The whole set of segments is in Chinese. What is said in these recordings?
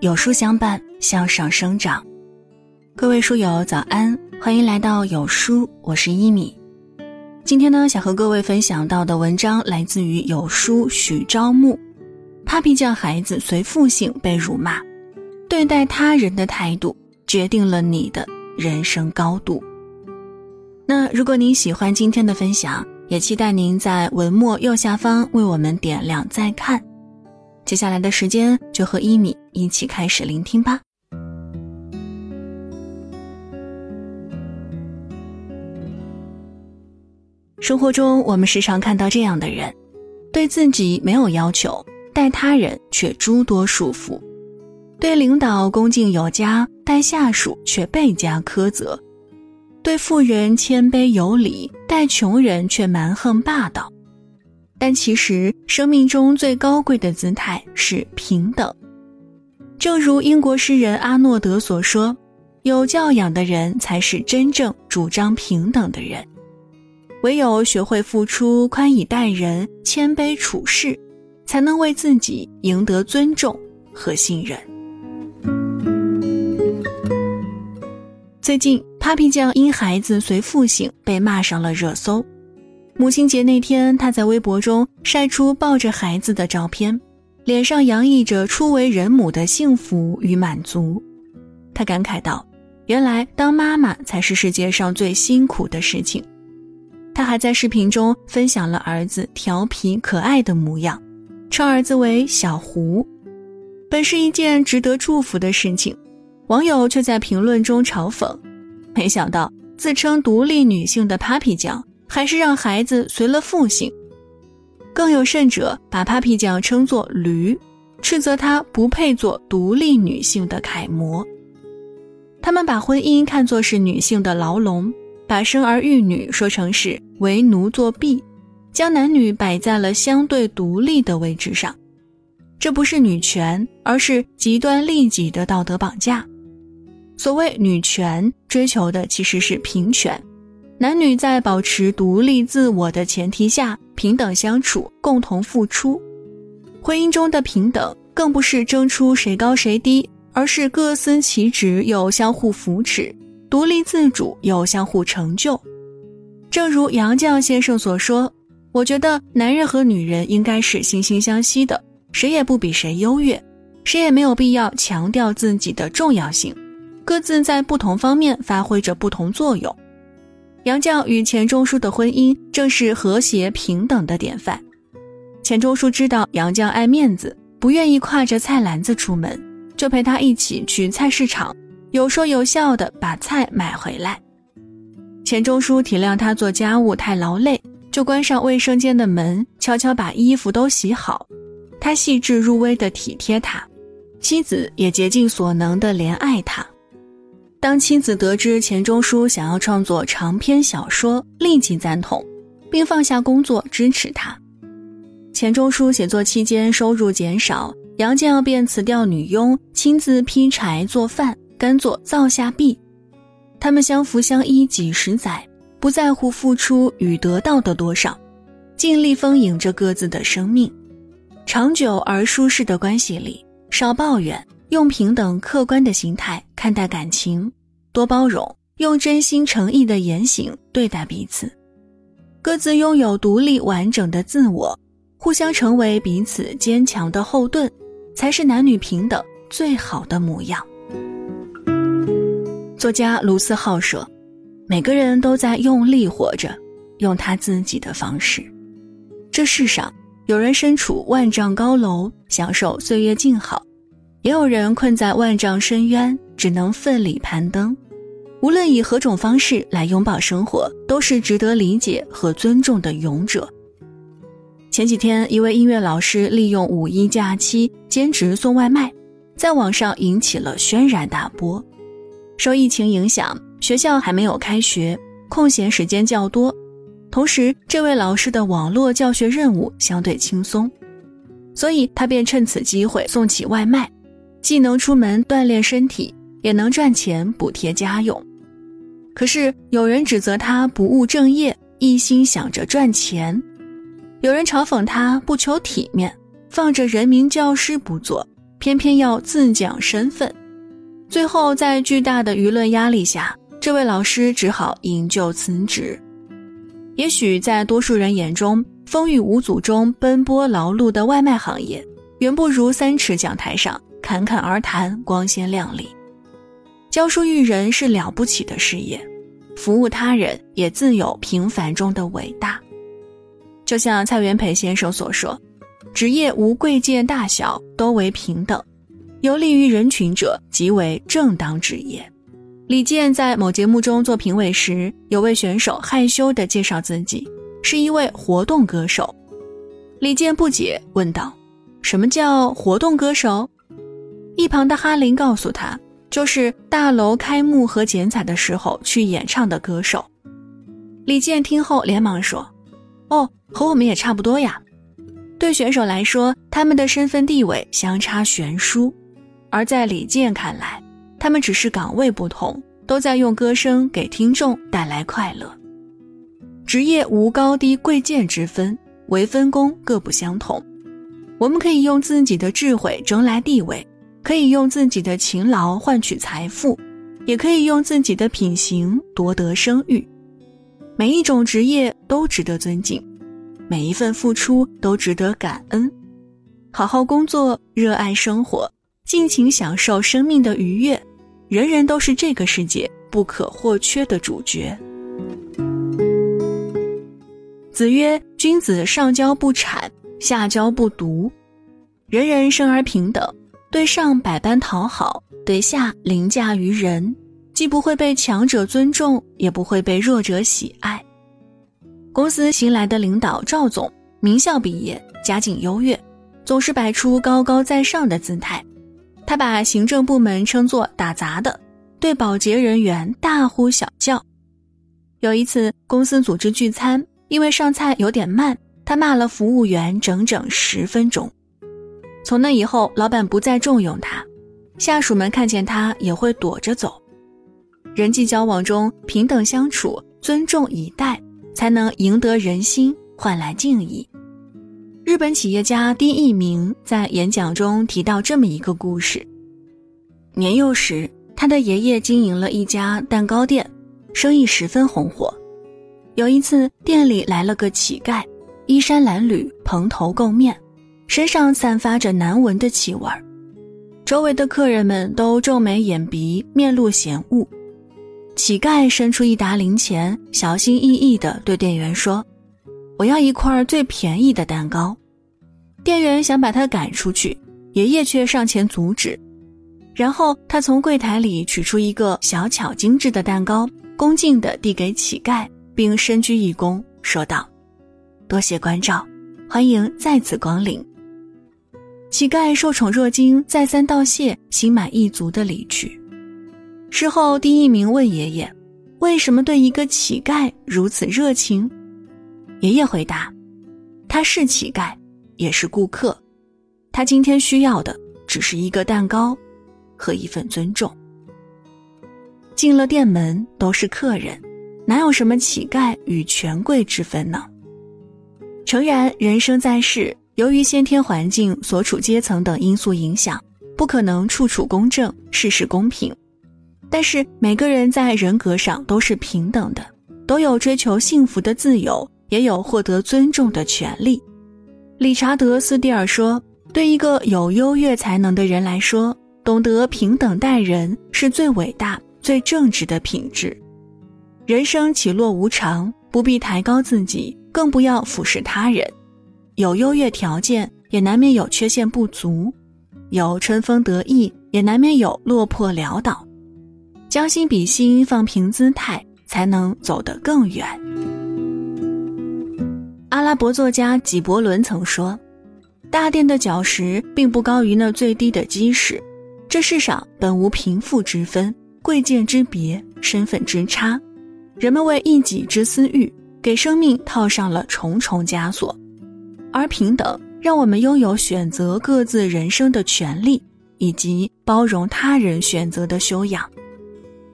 有书相伴，向上生长。各位书友早安，欢迎来到有书，我是一米。今天呢，想和各位分享到的文章来自于有书许朝暮。Papi 酱孩子随父姓被辱骂，对待他人的态度决定了你的人生高度。那如果您喜欢今天的分享，也期待您在文末右下方为我们点亮再看。接下来的时间，就和一米一起开始聆听吧。生活中，我们时常看到这样的人，对自己没有要求，待他人却诸多束缚；对领导恭敬有加，待下属却倍加苛责；对富人谦卑有礼，待穷人却蛮横霸道。但其实，生命中最高贵的姿态是平等。正如英国诗人阿诺德所说：“有教养的人才是真正主张平等的人。唯有学会付出、宽以待人、谦卑处事，才能为自己赢得尊重和信任。”最近，Papi 酱因孩子随父姓被骂上了热搜。母亲节那天，他在微博中晒出抱着孩子的照片，脸上洋溢着初为人母的幸福与满足。他感慨道：“原来当妈妈才是世界上最辛苦的事情。”他还在视频中分享了儿子调皮可爱的模样，称儿子为“小胡”，本是一件值得祝福的事情，网友却在评论中嘲讽：“没想到自称独立女性的 Papi 酱。”还是让孩子随了父姓，更有甚者把 Papi 酱称作驴，斥责她不配做独立女性的楷模。他们把婚姻看作是女性的牢笼，把生儿育女说成是为奴作婢，将男女摆在了相对独立的位置上。这不是女权，而是极端利己的道德绑架。所谓女权，追求的其实是平权。男女在保持独立自我的前提下平等相处，共同付出。婚姻中的平等更不是争出谁高谁低，而是各司其职又相互扶持，独立自主又相互成就。正如杨绛先生所说：“我觉得男人和女人应该是惺惺相惜的，谁也不比谁优越，谁也没有必要强调自己的重要性，各自在不同方面发挥着不同作用。”杨绛与钱钟书的婚姻正是和谐平等的典范。钱钟书知道杨绛爱面子，不愿意挎着菜篮子出门，就陪她一起去菜市场，有说有笑的把菜买回来。钱钟书体谅他做家务太劳累，就关上卫生间的门，悄悄把衣服都洗好。他细致入微的体贴他，妻子也竭尽所能的怜爱他。当妻子得知钱钟书想要创作长篇小说，立即赞同，并放下工作支持他。钱钟书写作期间收入减少，杨绛便辞掉女佣，亲自劈柴做饭，甘做灶下婢。他们相扶相依几十载，不在乎付出与得到的多少，尽力丰盈着各自的生命。长久而舒适的关系里，少抱怨。用平等客观的心态看待感情，多包容，用真心诚意的言行对待彼此，各自拥有独立完整的自我，互相成为彼此坚强的后盾，才是男女平等最好的模样。作家卢思浩说：“每个人都在用力活着，用他自己的方式。这世上，有人身处万丈高楼，享受岁月静好。”也有人困在万丈深渊，只能奋力攀登。无论以何种方式来拥抱生活，都是值得理解和尊重的勇者。前几天，一位音乐老师利用五一假期兼职送外卖，在网上引起了轩然大波。受疫情影响，学校还没有开学，空闲时间较多，同时这位老师的网络教学任务相对轻松，所以他便趁此机会送起外卖。既能出门锻炼身体，也能赚钱补贴家用。可是有人指责他不务正业，一心想着赚钱；有人嘲讽他不求体面，放着人民教师不做，偏偏要自降身份。最后，在巨大的舆论压力下，这位老师只好引咎辞职。也许在多数人眼中，风雨无阻中奔波劳碌的外卖行业，远不如三尺讲台上侃侃而谈光鲜亮丽。教书育人是了不起的事业，服务他人也自有平凡中的伟大。就像蔡元培先生所说：“职业无贵贱大小，都为平等。有利于人群者，即为正当职业。”李健在某节目中做评委时，有位选手害羞地介绍自己是一位活动歌手。李健不解问道：“什么叫活动歌手？”一旁的哈林告诉他：“就是大楼开幕和剪彩的时候去演唱的歌手。”李健听后连忙说。哦，和我们也差不多呀。对选手来说，他们的身份地位相差悬殊；而在李健看来，他们只是岗位不同，都在用歌声给听众带来快乐。职业无高低贵贱之分，唯分工各不相同。我们可以用自己的智慧争来地位，可以用自己的勤劳换取财富，也可以用自己的品行夺得声誉。每一种职业都值得尊敬，每一份付出都值得感恩。好好工作，热爱生活，尽情享受生命的愉悦，人人都是这个世界不可或缺的主角。子曰：“君子上交不谄，下交不独。人人生而平等，对上百般讨好，对下凌驾于人。”既不会被强者尊重，也不会被弱者喜爱。公司新来的领导赵总，名校毕业，家境优越，总是摆出高高在上的姿态。他把行政部门称作打杂的，对保洁人员大呼小叫。有一次，公司组织聚餐，因为上菜有点慢，他骂了服务员整整十分钟。从那以后，老板不再重用他，下属们看见他也会躲着走。人际交往中，平等相处，尊重以待，才能赢得人心，换来敬意。日本企业家丁一鸣在演讲中提到这么一个故事：年幼时，他的爷爷经营了一家蛋糕店，生意十分红火。有一次，店里来了个乞丐，衣衫褴褛，蓬头垢面，身上散发着难闻的气味儿。周围的客人们都皱眉掩鼻，面露嫌恶。乞丐伸出一沓零钱，小心翼翼地对店员说：“我要一块最便宜的蛋糕。”店员想把他赶出去，爷爷却上前阻止。然后他从柜台里取出一个小巧精致的蛋糕，恭敬地递给乞丐，并深鞠一躬，说道：“多谢关照，欢迎再次光临。”乞丐受宠若惊，再三道谢，心满意足地离去。事后，丁一鸣问爷爷：“为什么对一个乞丐如此热情？”爷爷回答：“他是乞丐，也是顾客。他今天需要的只是一个蛋糕和一份尊重。进了店门都是客人，哪有什么乞丐与权贵之分呢？”诚然，人生在世，由于先天环境、所处阶层等因素影响，不可能处处公正，事事公平。但是每个人在人格上都是平等的，都有追求幸福的自由，也有获得尊重的权利。理查德·斯蒂尔说：“对一个有优越才能的人来说，懂得平等待人是最伟大、最正直的品质。人生起落无常，不必抬高自己，更不要俯视他人。有优越条件，也难免有缺陷不足；有春风得意，也难免有落魄潦倒。”将心比心，放平姿态，才能走得更远。阿拉伯作家纪伯伦曾说：“大殿的角石并不高于那最低的基石。这世上本无贫富之分、贵贱之别、身份之差，人们为一己之私欲，给生命套上了重重枷锁。而平等，让我们拥有选择各自人生的权利，以及包容他人选择的修养。”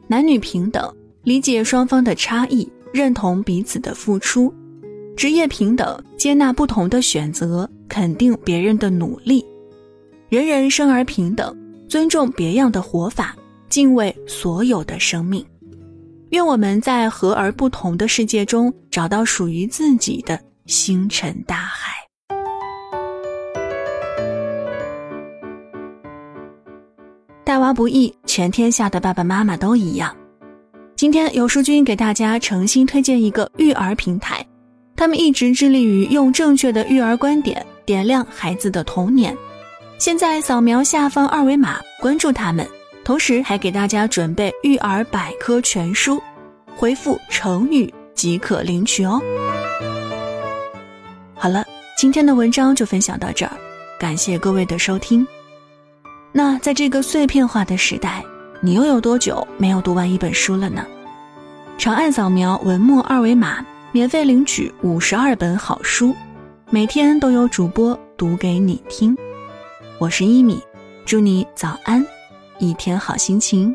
男女平等，理解双方的差异，认同彼此的付出；职业平等，接纳不同的选择，肯定别人的努力；人人生而平等，尊重别样的活法，敬畏所有的生命。愿我们在和而不同的世界中，找到属于自己的星辰大海。娃不易，全天下的爸爸妈妈都一样。今天有书君给大家诚心推荐一个育儿平台，他们一直致力于用正确的育儿观点点亮孩子的童年。现在扫描下方二维码关注他们，同时还给大家准备育儿百科全书，回复成语即可领取哦。好了，今天的文章就分享到这儿，感谢各位的收听。那在这个碎片化的时代，你又有多久没有读完一本书了呢？长按扫描文末二维码，免费领取五十二本好书，每天都有主播读给你听。我是一米，祝你早安，一天好心情。